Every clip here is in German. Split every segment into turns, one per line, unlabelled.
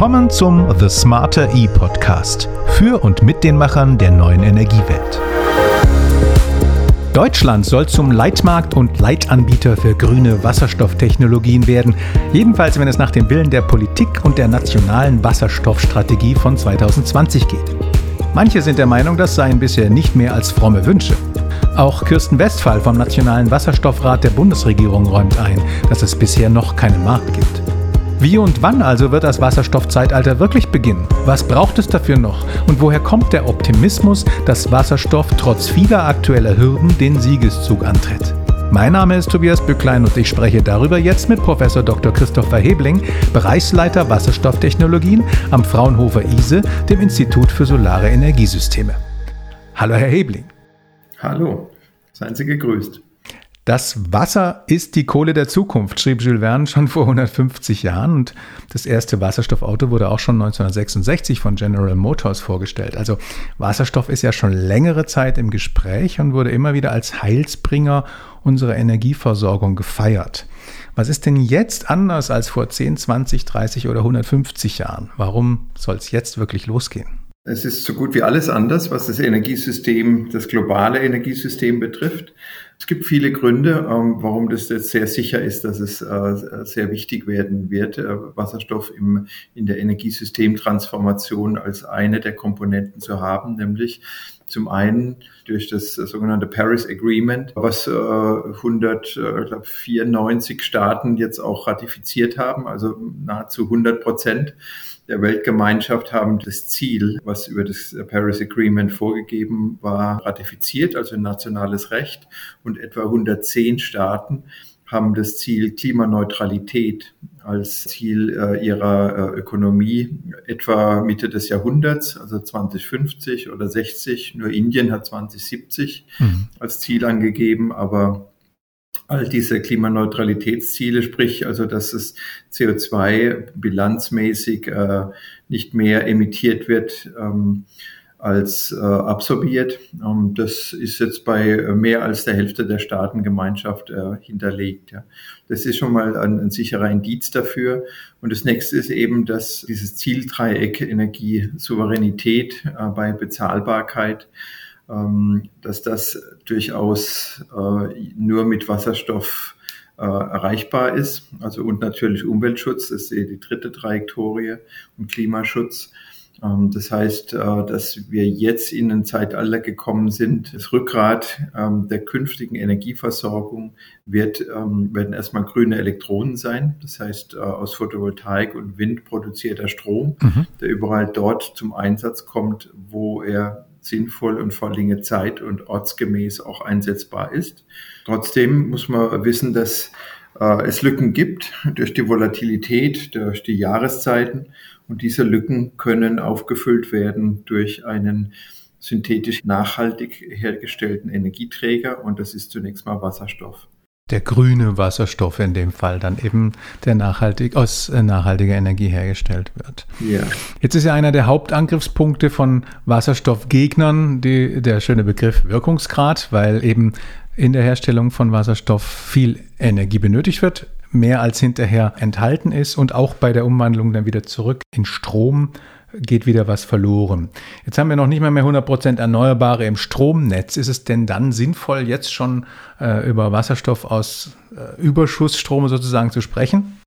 Willkommen zum The Smarter E Podcast für und mit den Machern der neuen Energiewelt. Deutschland soll zum Leitmarkt und Leitanbieter für grüne Wasserstofftechnologien werden, jedenfalls wenn es nach dem Willen der Politik und der nationalen Wasserstoffstrategie von 2020 geht. Manche sind der Meinung, das seien bisher nicht mehr als fromme Wünsche. Auch Kirsten Westphal vom Nationalen Wasserstoffrat der Bundesregierung räumt ein, dass es bisher noch keinen Markt gibt. Wie und wann also wird das Wasserstoffzeitalter wirklich beginnen? Was braucht es dafür noch? Und woher kommt der Optimismus, dass Wasserstoff trotz vieler aktueller Hürden den Siegeszug antritt? Mein Name ist Tobias Bücklein und ich spreche darüber jetzt mit Prof. Dr. Christopher Hebling, Bereichsleiter Wasserstofftechnologien am Fraunhofer ISE, dem Institut für Solare Energiesysteme. Hallo, Herr Hebling.
Hallo, seien Sie gegrüßt.
Das Wasser ist die Kohle der Zukunft, schrieb Jules Verne schon vor 150 Jahren und das erste Wasserstoffauto wurde auch schon 1966 von General Motors vorgestellt. Also Wasserstoff ist ja schon längere Zeit im Gespräch und wurde immer wieder als Heilsbringer unserer Energieversorgung gefeiert. Was ist denn jetzt anders als vor 10, 20, 30 oder 150 Jahren? Warum soll es jetzt wirklich losgehen?
Es ist so gut wie alles anders, was das Energiesystem, das globale Energiesystem betrifft. Es gibt viele Gründe, ähm, warum das jetzt sehr sicher ist, dass es äh, sehr wichtig werden wird, äh, Wasserstoff im, in der Energiesystemtransformation als eine der Komponenten zu haben, nämlich zum einen durch das sogenannte Paris Agreement, was 194 äh, Staaten jetzt auch ratifiziert haben, also nahezu 100 Prozent der Weltgemeinschaft haben das Ziel, was über das Paris Agreement vorgegeben war, ratifiziert, also nationales Recht. Und etwa 110 Staaten haben das Ziel Klimaneutralität als Ziel äh, ihrer äh, Ökonomie etwa Mitte des Jahrhunderts, also 2050 oder 60. Nur Indien hat 2070 mhm. als Ziel angegeben, aber all diese Klimaneutralitätsziele, sprich also, dass es CO2 bilanzmäßig äh, nicht mehr emittiert wird ähm, als äh, absorbiert. Ähm, das ist jetzt bei mehr als der Hälfte der Staatengemeinschaft äh, hinterlegt. Ja. Das ist schon mal ein, ein sicherer Indiz dafür. Und das nächste ist eben, dass dieses Zieldreieck Energie, Souveränität äh, bei Bezahlbarkeit dass das durchaus äh, nur mit Wasserstoff äh, erreichbar ist. Also und natürlich Umweltschutz, das ist die dritte Trajektorie und Klimaschutz. Ähm, das heißt, äh, dass wir jetzt in ein Zeitalter gekommen sind. Das Rückgrat ähm, der künftigen Energieversorgung wird, werden erstmal grüne Elektronen sein. Das heißt, aus Photovoltaik und Wind produzierter Strom, mhm. der überall dort zum Einsatz kommt, wo er sinnvoll und vor länger Zeit und ortsgemäß auch einsetzbar ist. Trotzdem muss man wissen, dass äh, es Lücken gibt durch die Volatilität, durch die Jahreszeiten. Und diese Lücken können aufgefüllt werden durch einen synthetisch nachhaltig hergestellten Energieträger. Und das ist zunächst mal Wasserstoff
der grüne Wasserstoff in dem Fall dann eben, der nachhaltig aus äh, nachhaltiger Energie hergestellt wird. Ja. Jetzt ist ja einer der Hauptangriffspunkte von Wasserstoffgegnern die, der schöne Begriff Wirkungsgrad, weil eben in der Herstellung von Wasserstoff viel Energie benötigt wird, mehr als hinterher enthalten ist und auch bei der Umwandlung dann wieder zurück in Strom geht wieder was verloren. Jetzt haben wir noch nicht mal mehr 100% Erneuerbare im Stromnetz. Ist es denn dann sinnvoll, jetzt schon äh, über Wasserstoff aus äh, Überschussstrom sozusagen zu sprechen?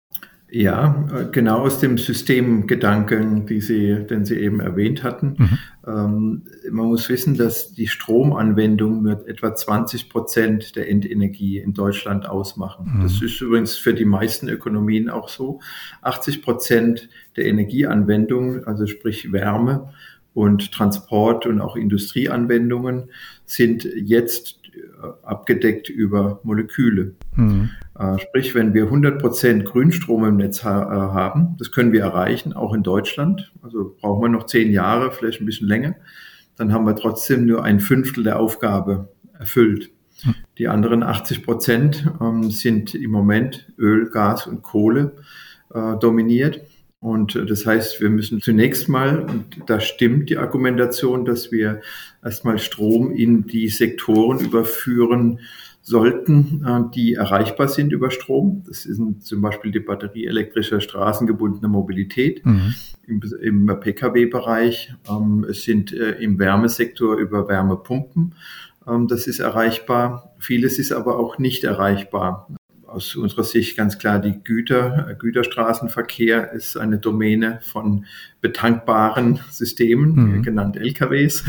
Ja, äh, genau aus dem Systemgedanken, die Sie, den Sie eben erwähnt hatten. Mhm. Ähm, man muss wissen, dass die Stromanwendung nur etwa 20 Prozent der Endenergie in Deutschland ausmachen. Mhm. Das ist übrigens für die meisten Ökonomien auch so. 80 Prozent der Energieanwendung, also sprich Wärme und Transport und auch Industrieanwendungen, sind jetzt abgedeckt über Moleküle. Mhm. Äh, sprich, wenn wir 100 Prozent Grünstrom im Netz ha äh, haben, das können wir erreichen, auch in Deutschland, also brauchen wir noch zehn Jahre, vielleicht ein bisschen länger, dann haben wir trotzdem nur ein Fünftel der Aufgabe erfüllt. Mhm. Die anderen 80 Prozent ähm, sind im Moment Öl, Gas und Kohle äh, dominiert. Und äh, das heißt, wir müssen zunächst mal, und da stimmt die Argumentation, dass wir erstmal Strom in die Sektoren überführen sollten, äh, die erreichbar sind über Strom. Das sind zum Beispiel die batterieelektrische straßengebundene Mobilität mhm. im, im Pkw-Bereich. Ähm, es sind äh, im Wärmesektor über Wärmepumpen. Ähm, das ist erreichbar. Vieles ist aber auch nicht erreichbar aus unserer Sicht ganz klar die Güter, Güterstraßenverkehr ist eine Domäne von betankbaren Systemen, mhm. genannt LKWs,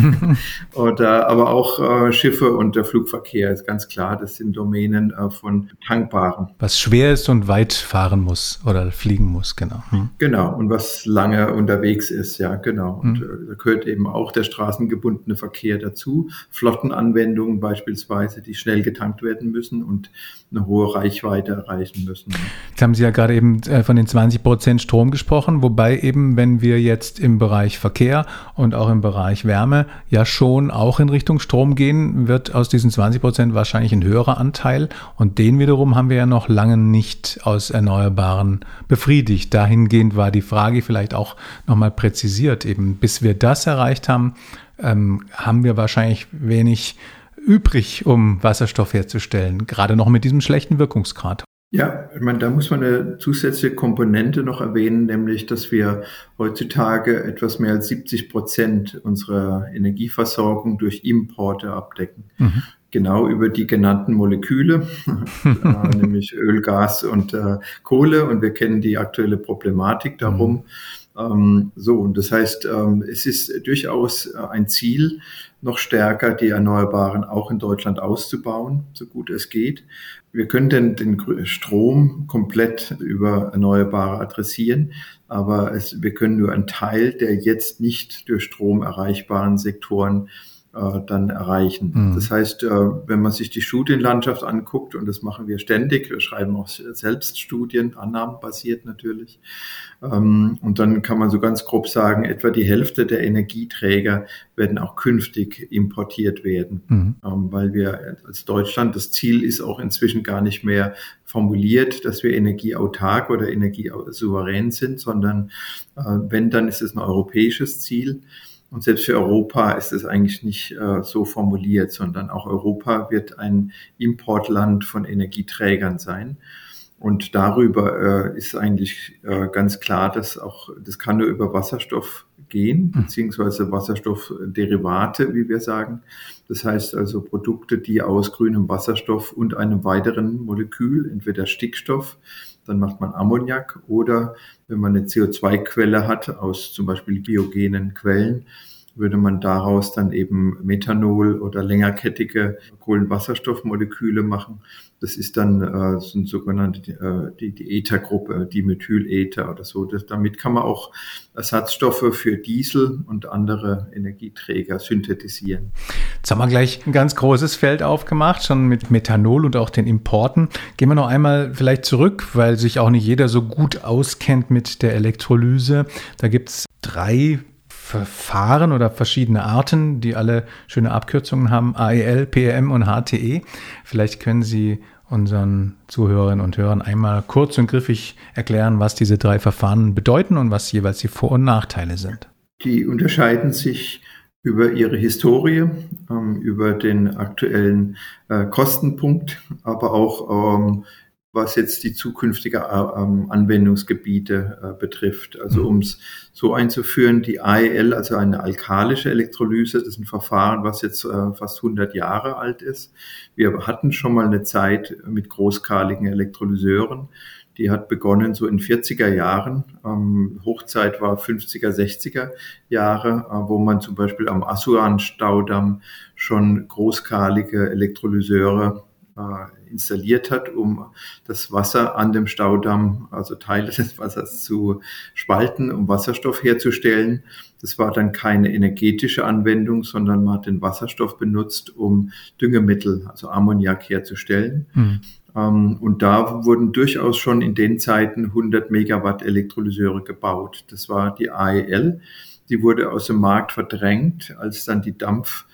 oder aber auch äh, Schiffe und der Flugverkehr ist ganz klar, das sind Domänen äh, von tankbaren.
Was schwer ist und weit fahren muss oder fliegen muss, genau.
Mhm. Genau, und was lange unterwegs ist, ja, genau. Und mhm. äh, da gehört eben auch der straßengebundene Verkehr dazu, Flottenanwendungen beispielsweise, die schnell getankt werden müssen und eine hohe Reichweite erreichen müssen.
Jetzt haben Sie ja gerade eben äh, von den 20 Prozent Strom gesprochen, wobei eben, wenn wir jetzt im Bereich Verkehr und auch im Bereich Wärme ja schon auch in Richtung Strom gehen, wird aus diesen 20 Prozent wahrscheinlich ein höherer Anteil. Und den wiederum haben wir ja noch lange nicht aus Erneuerbaren befriedigt. Dahingehend war die Frage vielleicht auch nochmal präzisiert. Eben bis wir das erreicht haben, ähm, haben wir wahrscheinlich wenig übrig, um Wasserstoff herzustellen, gerade noch mit diesem schlechten Wirkungsgrad.
Ja, ich meine, da muss man eine zusätzliche Komponente noch erwähnen, nämlich, dass wir heutzutage etwas mehr als 70 Prozent unserer Energieversorgung durch Importe abdecken. Mhm. Genau über die genannten Moleküle, äh, nämlich Öl, Gas und äh, Kohle. Und wir kennen die aktuelle Problematik darum. Mhm. Ähm, so, und das heißt, ähm, es ist durchaus ein Ziel, noch stärker die Erneuerbaren auch in Deutschland auszubauen, so gut es geht. Wir können den, den Strom komplett über Erneuerbare adressieren, aber es, wir können nur einen Teil der jetzt nicht durch Strom erreichbaren Sektoren äh, dann erreichen. Mhm. Das heißt, äh, wenn man sich die Studienlandschaft anguckt, und das machen wir ständig, wir schreiben auch selbst Studien, annahmenbasiert natürlich, ähm, und dann kann man so ganz grob sagen, etwa die Hälfte der Energieträger werden auch künftig importiert werden, mhm. Ähm, weil wir als Deutschland, das Ziel ist auch inzwischen gar nicht mehr formuliert, dass wir energieautark oder energiesouverän sind, sondern äh, wenn, dann ist es ein europäisches Ziel. Und selbst für Europa ist es eigentlich nicht äh, so formuliert, sondern auch Europa wird ein Importland von Energieträgern sein. Und darüber äh, ist eigentlich äh, ganz klar, dass auch, das kann nur über Wasserstoff gehen, hm. beziehungsweise Wasserstoffderivate, wie wir sagen. Das heißt also Produkte, die aus grünem Wasserstoff und einem weiteren Molekül, entweder Stickstoff, dann macht man Ammoniak oder wenn man eine CO2-Quelle hat aus zum Beispiel biogenen Quellen, würde man daraus dann eben Methanol oder längerkettige Kohlenwasserstoffmoleküle machen. Das ist dann äh, sind sogenannte äh, die, die Ethergruppe, die Methylether oder so. Das, damit kann man auch Ersatzstoffe für Diesel und andere Energieträger synthetisieren.
Jetzt haben wir gleich ein ganz großes Feld aufgemacht, schon mit Methanol und auch den Importen. Gehen wir noch einmal vielleicht zurück, weil sich auch nicht jeder so gut auskennt mit der Elektrolyse. Da gibt es drei Verfahren oder verschiedene Arten, die alle schöne Abkürzungen haben, AEL, PEM und HTE. Vielleicht können Sie unseren Zuhörerinnen und Hörern einmal kurz und griffig erklären, was diese drei Verfahren bedeuten und was jeweils die Vor- und Nachteile sind.
Die unterscheiden sich über ihre Historie, ähm, über den aktuellen äh, Kostenpunkt, aber auch ähm, was jetzt die zukünftige äh, ähm, Anwendungsgebiete äh, betrifft. Also mhm. um es so einzuführen, die AEL, also eine alkalische Elektrolyse, das ist ein Verfahren, was jetzt äh, fast 100 Jahre alt ist. Wir hatten schon mal eine Zeit mit großskaligen Elektrolyseuren. Die hat begonnen so in 40er Jahren. Ähm, Hochzeit war 50er, 60er Jahre, äh, wo man zum Beispiel am Asuan-Staudamm schon großskalige Elektrolyseure äh, installiert hat, um das Wasser an dem Staudamm, also Teile des Wassers zu spalten, um Wasserstoff herzustellen. Das war dann keine energetische Anwendung, sondern man hat den Wasserstoff benutzt, um Düngemittel, also Ammoniak herzustellen. Mhm. Um, und da wurden durchaus schon in den Zeiten 100 Megawatt Elektrolyseure gebaut. Das war die AEL. Die wurde aus dem Markt verdrängt, als dann die Dampf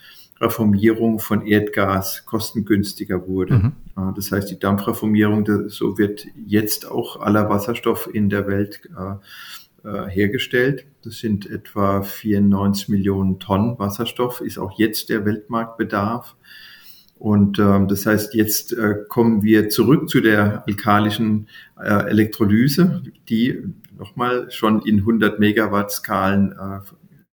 Reformierung von Erdgas kostengünstiger wurde. Mhm. Das heißt, die Dampfreformierung, so wird jetzt auch aller Wasserstoff in der Welt äh, äh, hergestellt. Das sind etwa 94 Millionen Tonnen Wasserstoff, ist auch jetzt der Weltmarktbedarf. Und ähm, das heißt, jetzt äh, kommen wir zurück zu der alkalischen äh, Elektrolyse, die nochmal schon in 100 Megawatt Skalen äh,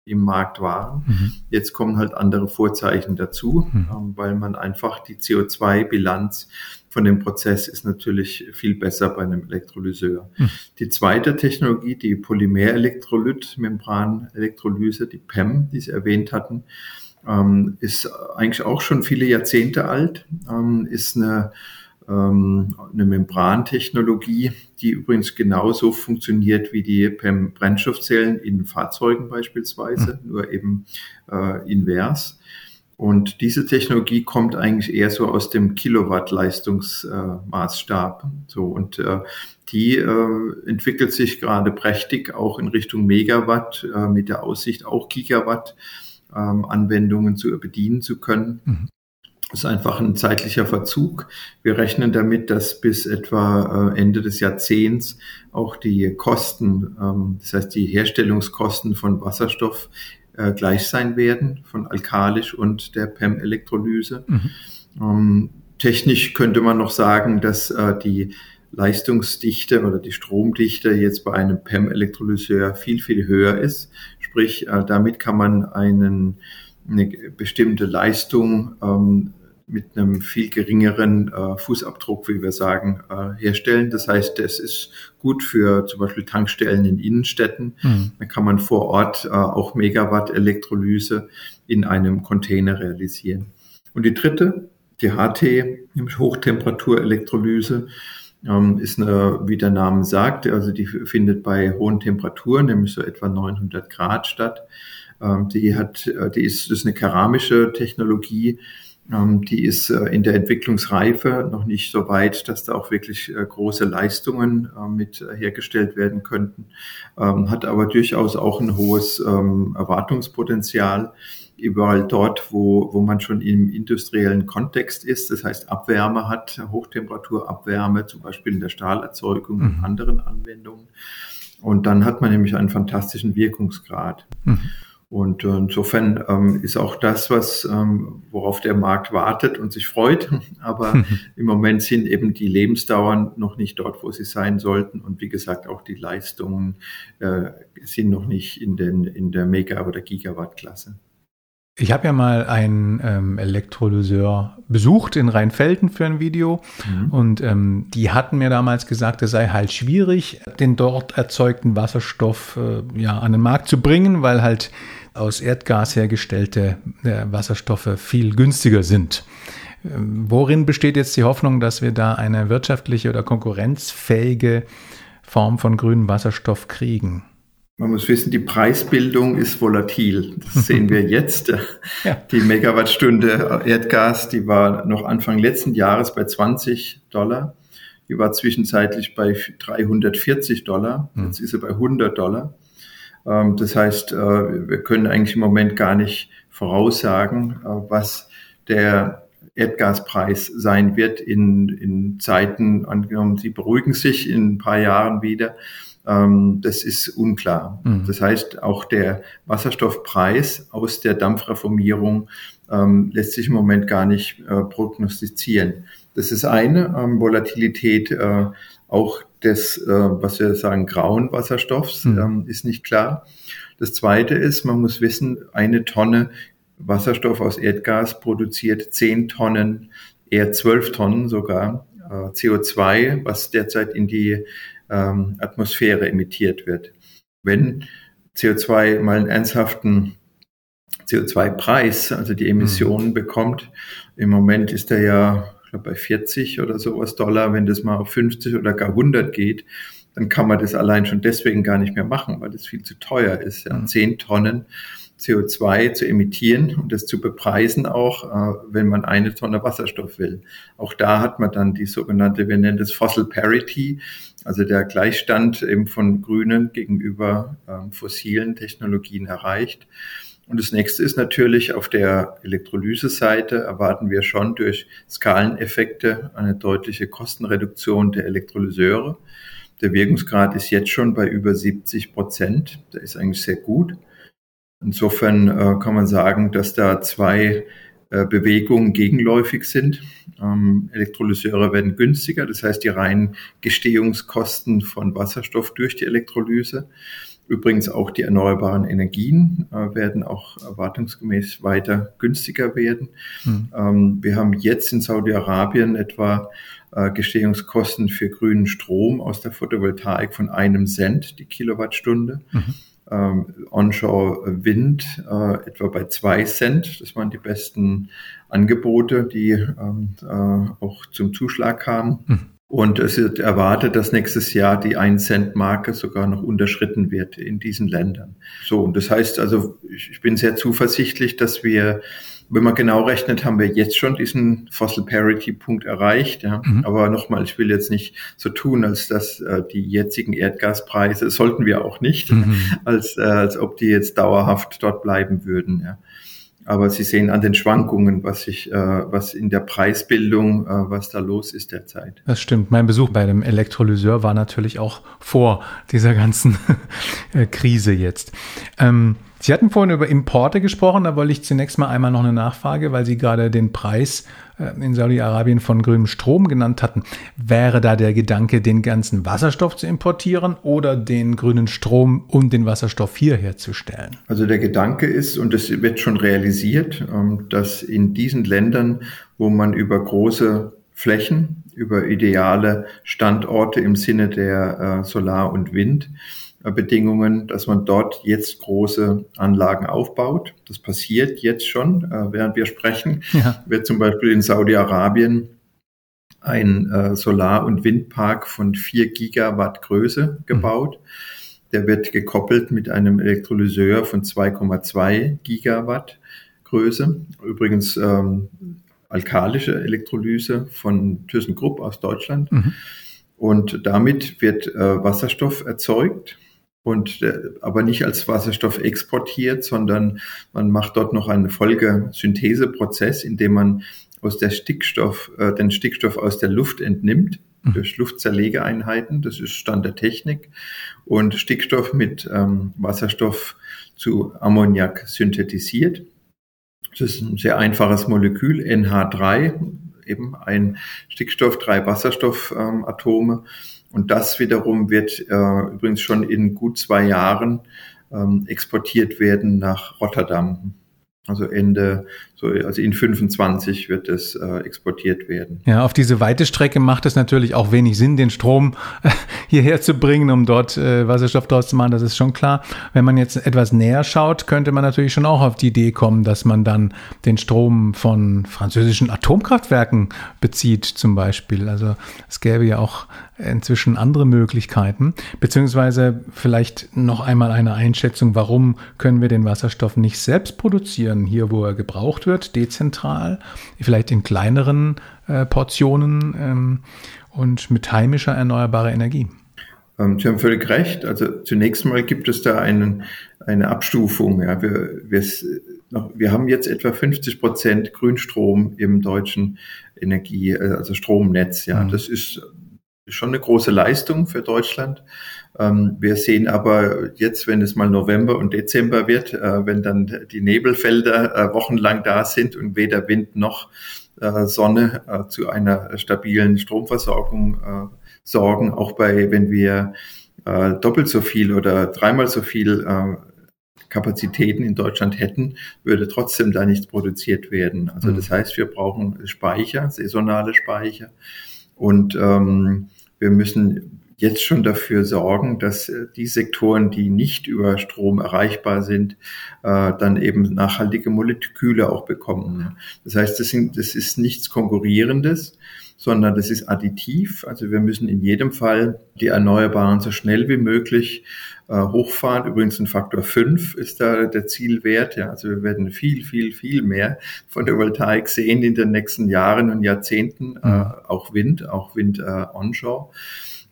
im Markt waren. Mhm. Jetzt kommen halt andere Vorzeichen dazu, mhm. ähm, weil man einfach die CO2-Bilanz von dem Prozess ist natürlich viel besser bei einem Elektrolyseur. Mhm. Die zweite Technologie, die Polymer-Elektrolyt-Membran-Elektrolyse, die PEM, die Sie erwähnt hatten, ähm, ist eigentlich auch schon viele Jahrzehnte alt, ähm, ist eine, ähm, eine Membrantechnologie, die übrigens genauso funktioniert wie die PEM-Brennstoffzellen in Fahrzeugen beispielsweise, mhm. nur eben äh, invers. Und diese Technologie kommt eigentlich eher so aus dem Kilowatt-Leistungsmaßstab. Äh, so und äh, die äh, entwickelt sich gerade prächtig auch in Richtung Megawatt äh, mit der Aussicht auch Gigawatt ähm, Anwendungen zu bedienen zu können. Mhm. Das ist einfach ein zeitlicher Verzug. Wir rechnen damit, dass bis etwa äh, Ende des Jahrzehnts auch die Kosten, ähm, das heißt die Herstellungskosten von Wasserstoff äh, gleich sein werden, von alkalisch und der PEM-Elektrolyse. Mhm. Ähm, technisch könnte man noch sagen, dass äh, die Leistungsdichte oder die Stromdichte jetzt bei einem PEM-Elektrolyseur viel, viel höher ist. Sprich, damit kann man einen, eine bestimmte Leistung ähm, mit einem viel geringeren äh, Fußabdruck, wie wir sagen, äh, herstellen. Das heißt, es ist gut für zum Beispiel Tankstellen in Innenstädten. Mhm. Da kann man vor Ort äh, auch Megawatt Elektrolyse in einem Container realisieren. Und die dritte, die HT, nämlich Hochtemperatur-Elektrolyse, ähm, ist eine, wie der Name sagt, also die findet bei hohen Temperaturen, nämlich so etwa 900 Grad statt. Ähm, die hat, äh, die ist, das ist eine keramische Technologie, die ist äh, in der Entwicklungsreife noch nicht so weit, dass da auch wirklich äh, große Leistungen mit hergestellt werden könnten, hat aber durchaus auch ein hohes Erwartungspotenzial überall dort, wo, wo man schon im industriellen Kontext ist, das heißt Abwärme hat, Hochtemperaturabwärme, zum Beispiel in der Stahlerzeugung und mhm. anderen Anwendungen. Und dann hat man nämlich einen fantastischen Wirkungsgrad. Mhm. Und äh, insofern ähm, ist auch das, was ähm, worauf der Markt wartet und sich freut. Aber mhm. im Moment sind eben die Lebensdauern noch nicht dort, wo sie sein sollten. Und wie gesagt, auch die Leistungen äh, sind noch nicht in, den, in der Mega- oder Gigawatt-Klasse.
Ich habe ja mal einen ähm, Elektrolyseur besucht in Rheinfelden für ein Video mhm. und ähm, die hatten mir damals gesagt, es sei halt schwierig, den dort erzeugten Wasserstoff äh, ja an den Markt zu bringen, weil halt aus Erdgas hergestellte äh, Wasserstoffe viel günstiger sind. Ähm, worin besteht jetzt die Hoffnung, dass wir da eine wirtschaftliche oder konkurrenzfähige Form von grünem Wasserstoff kriegen?
Man muss wissen, die Preisbildung ist volatil. Das sehen wir jetzt. Ja. Die Megawattstunde Erdgas, die war noch Anfang letzten Jahres bei 20 Dollar. Die war zwischenzeitlich bei 340 Dollar. Hm. Jetzt ist sie bei 100 Dollar. Ähm, das heißt, äh, wir können eigentlich im Moment gar nicht voraussagen, äh, was der Erdgaspreis sein wird in, in Zeiten, angenommen, sie beruhigen sich in ein paar Jahren wieder ähm, das ist unklar. Mhm. Das heißt, auch der Wasserstoffpreis aus der Dampfreformierung ähm, lässt sich im Moment gar nicht äh, prognostizieren. Das ist eine Volatilität, auch des, äh, was wir sagen, grauen Wasserstoffs mhm. ähm, ist nicht klar. Das zweite ist, man muss wissen, eine Tonne Wasserstoff aus Erdgas produziert zehn Tonnen, eher zwölf Tonnen sogar äh, CO2, was derzeit in die ähm, Atmosphäre emittiert wird. Wenn CO2 mal einen ernsthaften CO2-Preis, also die Emissionen mhm. bekommt, im Moment ist er ja glaube, bei 40 oder sowas Dollar, wenn das mal auf 50 oder gar 100 geht, dann kann man das allein schon deswegen gar nicht mehr machen, weil das viel zu teuer ist. Ja. 10 mhm. Tonnen CO2 zu emittieren und das zu bepreisen auch, äh, wenn man eine Tonne Wasserstoff will. Auch da hat man dann die sogenannte, wir nennen das Fossil Parity, also der Gleichstand eben von grünen gegenüber ähm, fossilen Technologien erreicht. Und das nächste ist natürlich auf der Elektrolyse-Seite erwarten wir schon durch Skaleneffekte eine deutliche Kostenreduktion der Elektrolyseure. Der Wirkungsgrad ist jetzt schon bei über 70 Prozent. Der ist eigentlich sehr gut. Insofern äh, kann man sagen, dass da zwei äh, Bewegungen gegenläufig sind. Ähm, Elektrolyseure werden günstiger, das heißt die reinen Gestehungskosten von Wasserstoff durch die Elektrolyse. Übrigens auch die erneuerbaren Energien äh, werden auch erwartungsgemäß weiter günstiger werden. Mhm. Ähm, wir haben jetzt in Saudi-Arabien etwa äh, Gestehungskosten für grünen Strom aus der Photovoltaik von einem Cent die Kilowattstunde. Mhm ähm, Onshore Wind äh, etwa bei zwei Cent. Das waren die besten Angebote, die ähm, äh, auch zum Zuschlag kamen. Mhm. Und es wird erwartet, dass nächstes Jahr die 1-Cent-Marke sogar noch unterschritten wird in diesen Ländern. So, und das heißt also, ich bin sehr zuversichtlich, dass wir wenn man genau rechnet, haben wir jetzt schon diesen Fossil Parity Punkt erreicht. Ja. Mhm. Aber nochmal, ich will jetzt nicht so tun, als dass äh, die jetzigen Erdgaspreise, sollten wir auch nicht, mhm. als, äh, als ob die jetzt dauerhaft dort bleiben würden. Ja. Aber Sie sehen an den Schwankungen, was sich, äh, was in der Preisbildung, äh, was da los ist derzeit.
Das stimmt. Mein Besuch bei dem Elektrolyseur war natürlich auch vor dieser ganzen Krise jetzt. Ähm, Sie hatten vorhin über Importe gesprochen, da wollte ich zunächst mal einmal noch eine Nachfrage, weil Sie gerade den Preis äh, in Saudi-Arabien von grünem Strom genannt hatten. Wäre da der Gedanke, den ganzen Wasserstoff zu importieren oder den grünen Strom, um den Wasserstoff hier herzustellen?
Also der Gedanke ist, und das wird schon realisiert, ähm, dass in diesen Ländern, wo man über große Flächen, über ideale Standorte im Sinne der äh, Solar- und Wind, Bedingungen, dass man dort jetzt große Anlagen aufbaut. Das passiert jetzt schon, äh, während wir sprechen. Ja. Wird zum Beispiel in Saudi-Arabien ein äh, Solar- und Windpark von vier Gigawatt Größe gebaut. Mhm. Der wird gekoppelt mit einem Elektrolyseur von 2,2 Gigawatt Größe. Übrigens ähm, alkalische Elektrolyse von ThyssenKrupp aus Deutschland. Mhm. Und damit wird äh, Wasserstoff erzeugt und äh, aber nicht als Wasserstoff exportiert, sondern man macht dort noch einen Folgesyntheseprozess, in dem man aus der Stickstoff, äh, den Stickstoff aus der Luft entnimmt mhm. durch Luftzerlegeeinheiten. Das ist Stand der Technik und Stickstoff mit ähm, Wasserstoff zu Ammoniak synthetisiert. Das ist ein sehr einfaches Molekül, NH3, eben ein Stickstoff, drei Wasserstoffatome. Ähm, und das wiederum wird äh, übrigens schon in gut zwei Jahren ähm, exportiert werden nach Rotterdam. Also Ende, so, also in 25 wird es äh, exportiert werden.
Ja, auf diese weite Strecke macht es natürlich auch wenig Sinn, den Strom äh, hierher zu bringen, um dort äh, Wasserstoff draus zu machen. Das ist schon klar. Wenn man jetzt etwas näher schaut, könnte man natürlich schon auch auf die Idee kommen, dass man dann den Strom von französischen Atomkraftwerken bezieht, zum Beispiel. Also es gäbe ja auch inzwischen andere Möglichkeiten, beziehungsweise vielleicht noch einmal eine Einschätzung, warum können wir den Wasserstoff nicht selbst produzieren, hier wo er gebraucht wird, dezentral, vielleicht in kleineren äh, Portionen ähm, und mit heimischer erneuerbarer Energie.
Ähm, Sie haben völlig recht. Also zunächst mal gibt es da einen, eine Abstufung. Ja. Wir, wir, wir haben jetzt etwa 50 Prozent Grünstrom im deutschen Energie, äh, also Stromnetz. Ja, mhm. das ist schon eine große Leistung für Deutschland. Ähm, wir sehen aber jetzt, wenn es mal November und Dezember wird, äh, wenn dann die Nebelfelder äh, wochenlang da sind und weder Wind noch äh, Sonne zu einer stabilen Stromversorgung sorgen, auch bei, wenn wir doppelt so viel oder dreimal so viel Kapazitäten in Deutschland hätten, würde trotzdem da nichts produziert werden. Also mhm. das heißt, wir brauchen Speicher, saisonale Speicher. Und ähm, wir müssen jetzt schon dafür sorgen, dass äh, die Sektoren, die nicht über Strom erreichbar sind, äh, dann eben nachhaltige Moleküle auch bekommen. Das heißt, das, sind, das ist nichts Konkurrierendes, sondern das ist additiv. Also wir müssen in jedem Fall die Erneuerbaren so schnell wie möglich äh, hochfahren. Übrigens ein Faktor 5 ist da der Zielwert. Ja, also wir werden viel, viel, viel mehr von der Voltaik sehen in den nächsten Jahren und Jahrzehnten. Äh, mhm. auch Wind, auch Wind äh, onshore.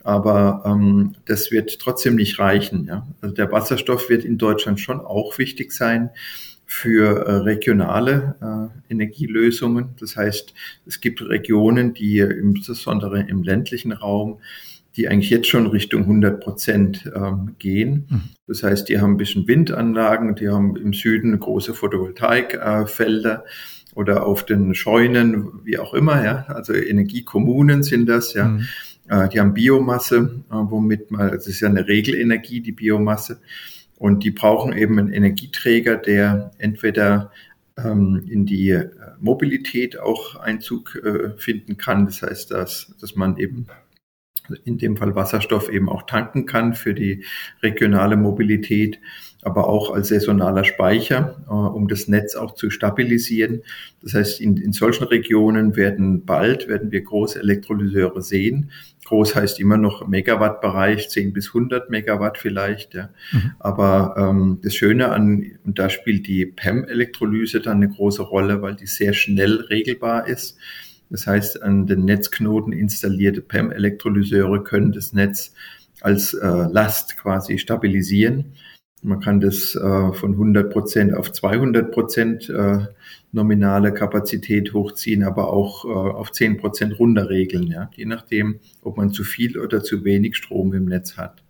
Aber ähm, das wird trotzdem nicht reichen. Ja? Also der Wasserstoff wird in Deutschland schon auch wichtig sein für äh, regionale äh, Energielösungen. Das heißt, es gibt Regionen, die insbesondere im ländlichen Raum die eigentlich jetzt schon Richtung 100 Prozent ähm, gehen. Mhm. Das heißt, die haben ein bisschen Windanlagen, die haben im Süden große Photovoltaikfelder. oder auf den Scheunen, wie auch immer, ja. Also Energiekommunen sind das, ja. Mhm. Äh, die haben Biomasse, äh, womit man, das ist ja eine Regelenergie, die Biomasse. Und die brauchen eben einen Energieträger, der entweder ähm, in die äh, Mobilität auch Einzug äh, finden kann. Das heißt, dass, dass man eben in dem Fall Wasserstoff eben auch tanken kann für die regionale Mobilität aber auch als saisonaler Speicher, äh, um das Netz auch zu stabilisieren. Das heißt, in, in solchen Regionen werden bald, werden wir große Elektrolyseure sehen. Groß heißt immer noch Megawattbereich, 10 bis 100 Megawatt vielleicht. Ja. Mhm. Aber ähm, das Schöne an, und da spielt die PEM-Elektrolyse dann eine große Rolle, weil die sehr schnell regelbar ist. Das heißt, an den Netzknoten installierte PEM-Elektrolyseure können das Netz als äh, Last quasi stabilisieren. Man kann das äh, von 100 Prozent auf 200 Prozent äh, nominale Kapazität hochziehen, aber auch äh, auf 10 Prozent runterregeln, ja, je nachdem, ob man zu viel oder zu wenig Strom im Netz hat.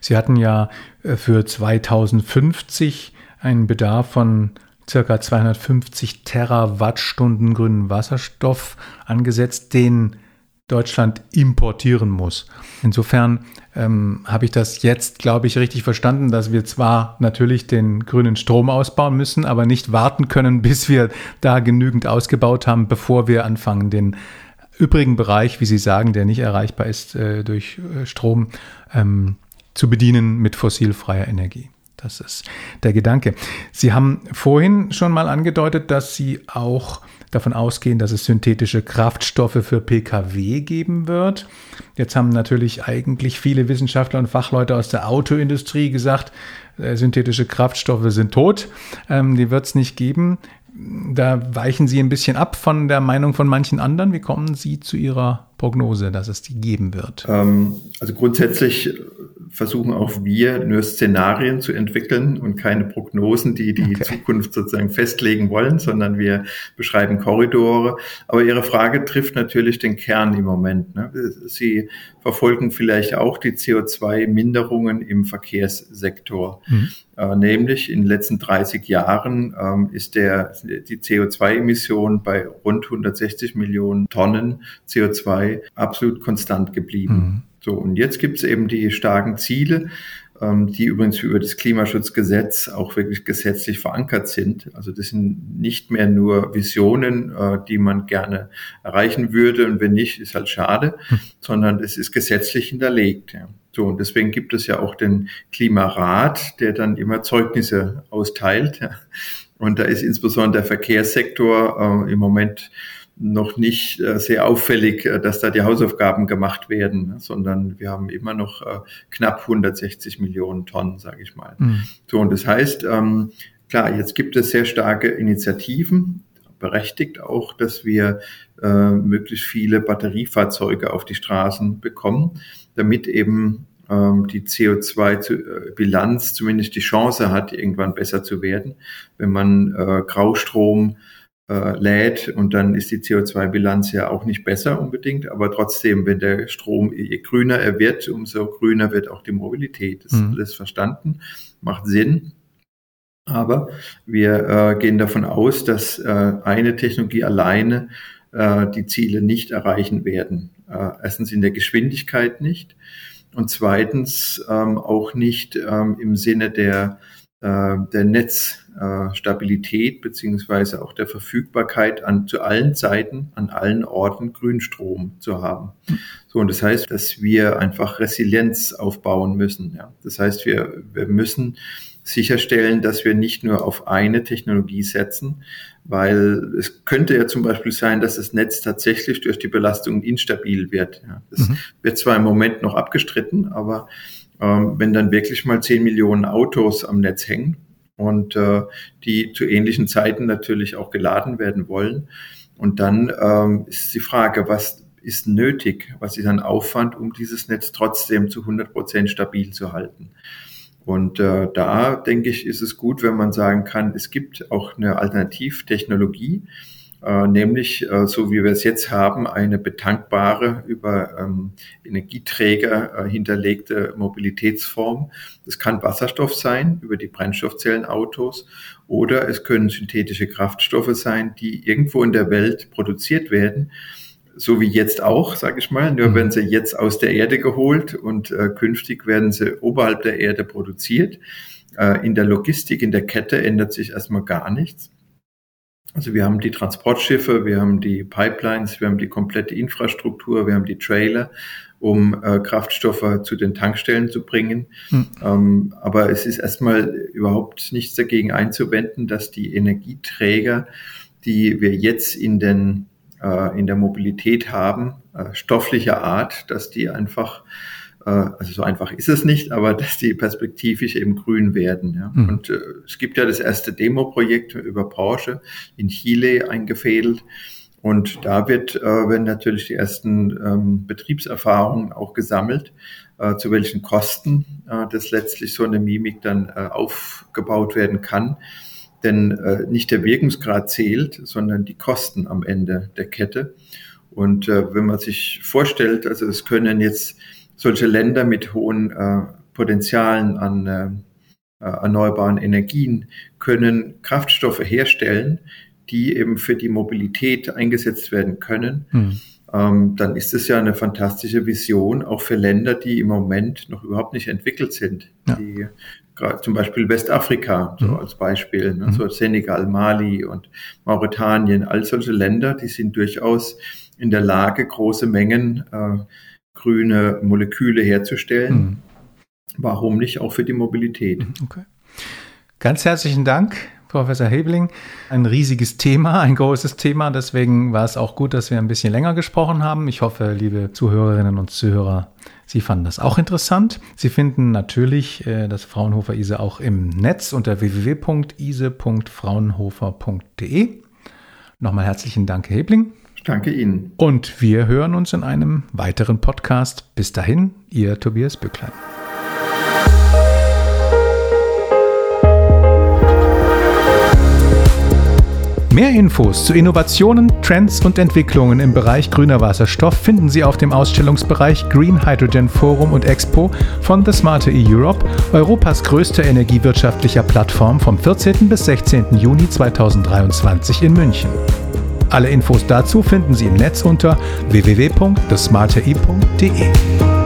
Sie hatten ja äh, für 2050 einen Bedarf von circa 250 Terawattstunden grünen Wasserstoff angesetzt, den Deutschland importieren muss. Insofern ähm, habe ich das jetzt, glaube ich, richtig verstanden, dass wir zwar natürlich den grünen Strom ausbauen müssen, aber nicht warten können, bis wir da genügend ausgebaut haben, bevor wir anfangen, den übrigen Bereich, wie Sie sagen, der nicht erreichbar ist äh, durch äh, Strom, ähm, zu bedienen mit fossilfreier Energie. Das ist der Gedanke. Sie haben vorhin schon mal angedeutet, dass Sie auch davon ausgehen, dass es synthetische Kraftstoffe für Pkw geben wird. Jetzt haben natürlich eigentlich viele Wissenschaftler und Fachleute aus der Autoindustrie gesagt, äh, synthetische Kraftstoffe sind tot, ähm, die wird es nicht geben. Da weichen Sie ein bisschen ab von der Meinung von manchen anderen. Wie kommen Sie zu Ihrer Prognose, dass es die geben wird?
Ähm, also grundsätzlich versuchen auch wir nur Szenarien zu entwickeln und keine Prognosen, die die okay. Zukunft sozusagen festlegen wollen, sondern wir beschreiben Korridore. Aber Ihre Frage trifft natürlich den Kern im Moment. Ne? Sie verfolgen vielleicht auch die CO2-Minderungen im Verkehrssektor. Mhm. Äh, nämlich in den letzten 30 Jahren ähm, ist der, die CO2-Emission bei rund 160 Millionen Tonnen CO2 absolut konstant geblieben. Mhm. So, und jetzt gibt es eben die starken Ziele, ähm, die übrigens über das Klimaschutzgesetz auch wirklich gesetzlich verankert sind. Also das sind nicht mehr nur Visionen, äh, die man gerne erreichen würde und wenn nicht, ist halt schade, hm. sondern es ist gesetzlich hinterlegt. So, und deswegen gibt es ja auch den Klimarat, der dann immer Zeugnisse austeilt. Und da ist insbesondere der Verkehrssektor äh, im Moment noch nicht äh, sehr auffällig, äh, dass da die Hausaufgaben gemacht werden, sondern wir haben immer noch äh, knapp 160 Millionen Tonnen, sage ich mal. Mhm. So, und das heißt, ähm, klar, jetzt gibt es sehr starke Initiativen, berechtigt auch, dass wir äh, möglichst viele Batteriefahrzeuge auf die Straßen bekommen, damit eben ähm, die CO2-Bilanz zumindest die Chance hat, irgendwann besser zu werden. Wenn man äh, Graustrom äh, lädt und dann ist die CO2-Bilanz ja auch nicht besser unbedingt, aber trotzdem, wenn der Strom, je grüner er wird, umso grüner wird auch die Mobilität. Das ist mhm. alles verstanden, macht Sinn. Aber wir äh, gehen davon aus, dass äh, eine Technologie alleine äh, die Ziele nicht erreichen werden. Äh, erstens in der Geschwindigkeit nicht und zweitens ähm, auch nicht ähm, im Sinne der äh, der Netzstabilität beziehungsweise auch der Verfügbarkeit an zu allen Zeiten, an allen Orten Grünstrom zu haben. So, und das heißt, dass wir einfach Resilienz aufbauen müssen. Ja. Das heißt, wir, wir müssen sicherstellen, dass wir nicht nur auf eine Technologie setzen, weil es könnte ja zum Beispiel sein, dass das Netz tatsächlich durch die Belastung instabil wird. Ja. Das mhm. wird zwar im Moment noch abgestritten, aber ähm, wenn dann wirklich mal 10 Millionen Autos am Netz hängen und äh, die zu ähnlichen Zeiten natürlich auch geladen werden wollen. Und dann ähm, ist die Frage, was ist nötig, was ist ein Aufwand, um dieses Netz trotzdem zu 100 Prozent stabil zu halten. Und äh, da denke ich, ist es gut, wenn man sagen kann, es gibt auch eine Alternativtechnologie, äh, nämlich äh, so wie wir es jetzt haben, eine betankbare, über ähm, Energieträger äh, hinterlegte Mobilitätsform. Das kann Wasserstoff sein über die Brennstoffzellenautos oder es können synthetische Kraftstoffe sein, die irgendwo in der Welt produziert werden so wie jetzt auch, sage ich mal. Nur mhm. werden sie jetzt aus der Erde geholt und äh, künftig werden sie oberhalb der Erde produziert. Äh, in der Logistik, in der Kette ändert sich erstmal gar nichts. Also wir haben die Transportschiffe, wir haben die Pipelines, wir haben die komplette Infrastruktur, wir haben die Trailer, um äh, Kraftstoffe zu den Tankstellen zu bringen. Mhm. Ähm, aber es ist erstmal überhaupt nichts dagegen einzuwenden, dass die Energieträger, die wir jetzt in den äh, in der Mobilität haben, äh, stofflicher Art, dass die einfach äh, also so einfach ist es nicht, aber dass die perspektivisch eben grün werden. Ja. Mhm. Und äh, es gibt ja das erste Demo-Projekt über Porsche in Chile eingefädelt. Und da wird, äh, werden natürlich die ersten ähm, Betriebserfahrungen auch gesammelt, äh, zu welchen Kosten das letztlich so eine Mimik dann aufgebaut werden kann. Denn äh, nicht der Wirkungsgrad zählt, sondern die Kosten am Ende der Kette. Und äh, wenn man sich vorstellt, also es können jetzt solche Länder mit hohen äh, Potenzialen an äh, äh, erneuerbaren Energien können Kraftstoffe herstellen, die eben für die Mobilität eingesetzt werden können. Hm. Ähm, dann ist es ja eine fantastische Vision, auch für Länder, die im Moment noch überhaupt nicht entwickelt sind. Ja. Die, zum Beispiel Westafrika, so mhm. als Beispiel, ne, mhm. so Senegal, Mali und Mauretanien, all solche Länder, die sind durchaus in der Lage, große Mengen äh, grüne Moleküle herzustellen. Mhm. Warum nicht auch für die Mobilität? Mhm, okay.
Ganz herzlichen Dank, Professor Hebling. Ein riesiges Thema, ein großes Thema. Deswegen war es auch gut, dass wir ein bisschen länger gesprochen haben. Ich hoffe, liebe Zuhörerinnen und Zuhörer, Sie fanden das auch interessant. Sie finden natürlich äh, das Fraunhofer ISE auch im Netz unter www.ise.fraunhofer.de. Nochmal herzlichen Dank, Herr Hebling.
Danke Ihnen.
Und wir hören uns in einem weiteren Podcast. Bis dahin, Ihr Tobias Bücklein. Mehr Infos zu Innovationen, Trends und Entwicklungen im Bereich grüner Wasserstoff finden Sie auf dem Ausstellungsbereich Green Hydrogen Forum und Expo von The Smarter E Europe, Europas größter energiewirtschaftlicher Plattform vom 14. bis 16. Juni 2023 in München. Alle Infos dazu finden Sie im Netz unter www.thesmarteri.de.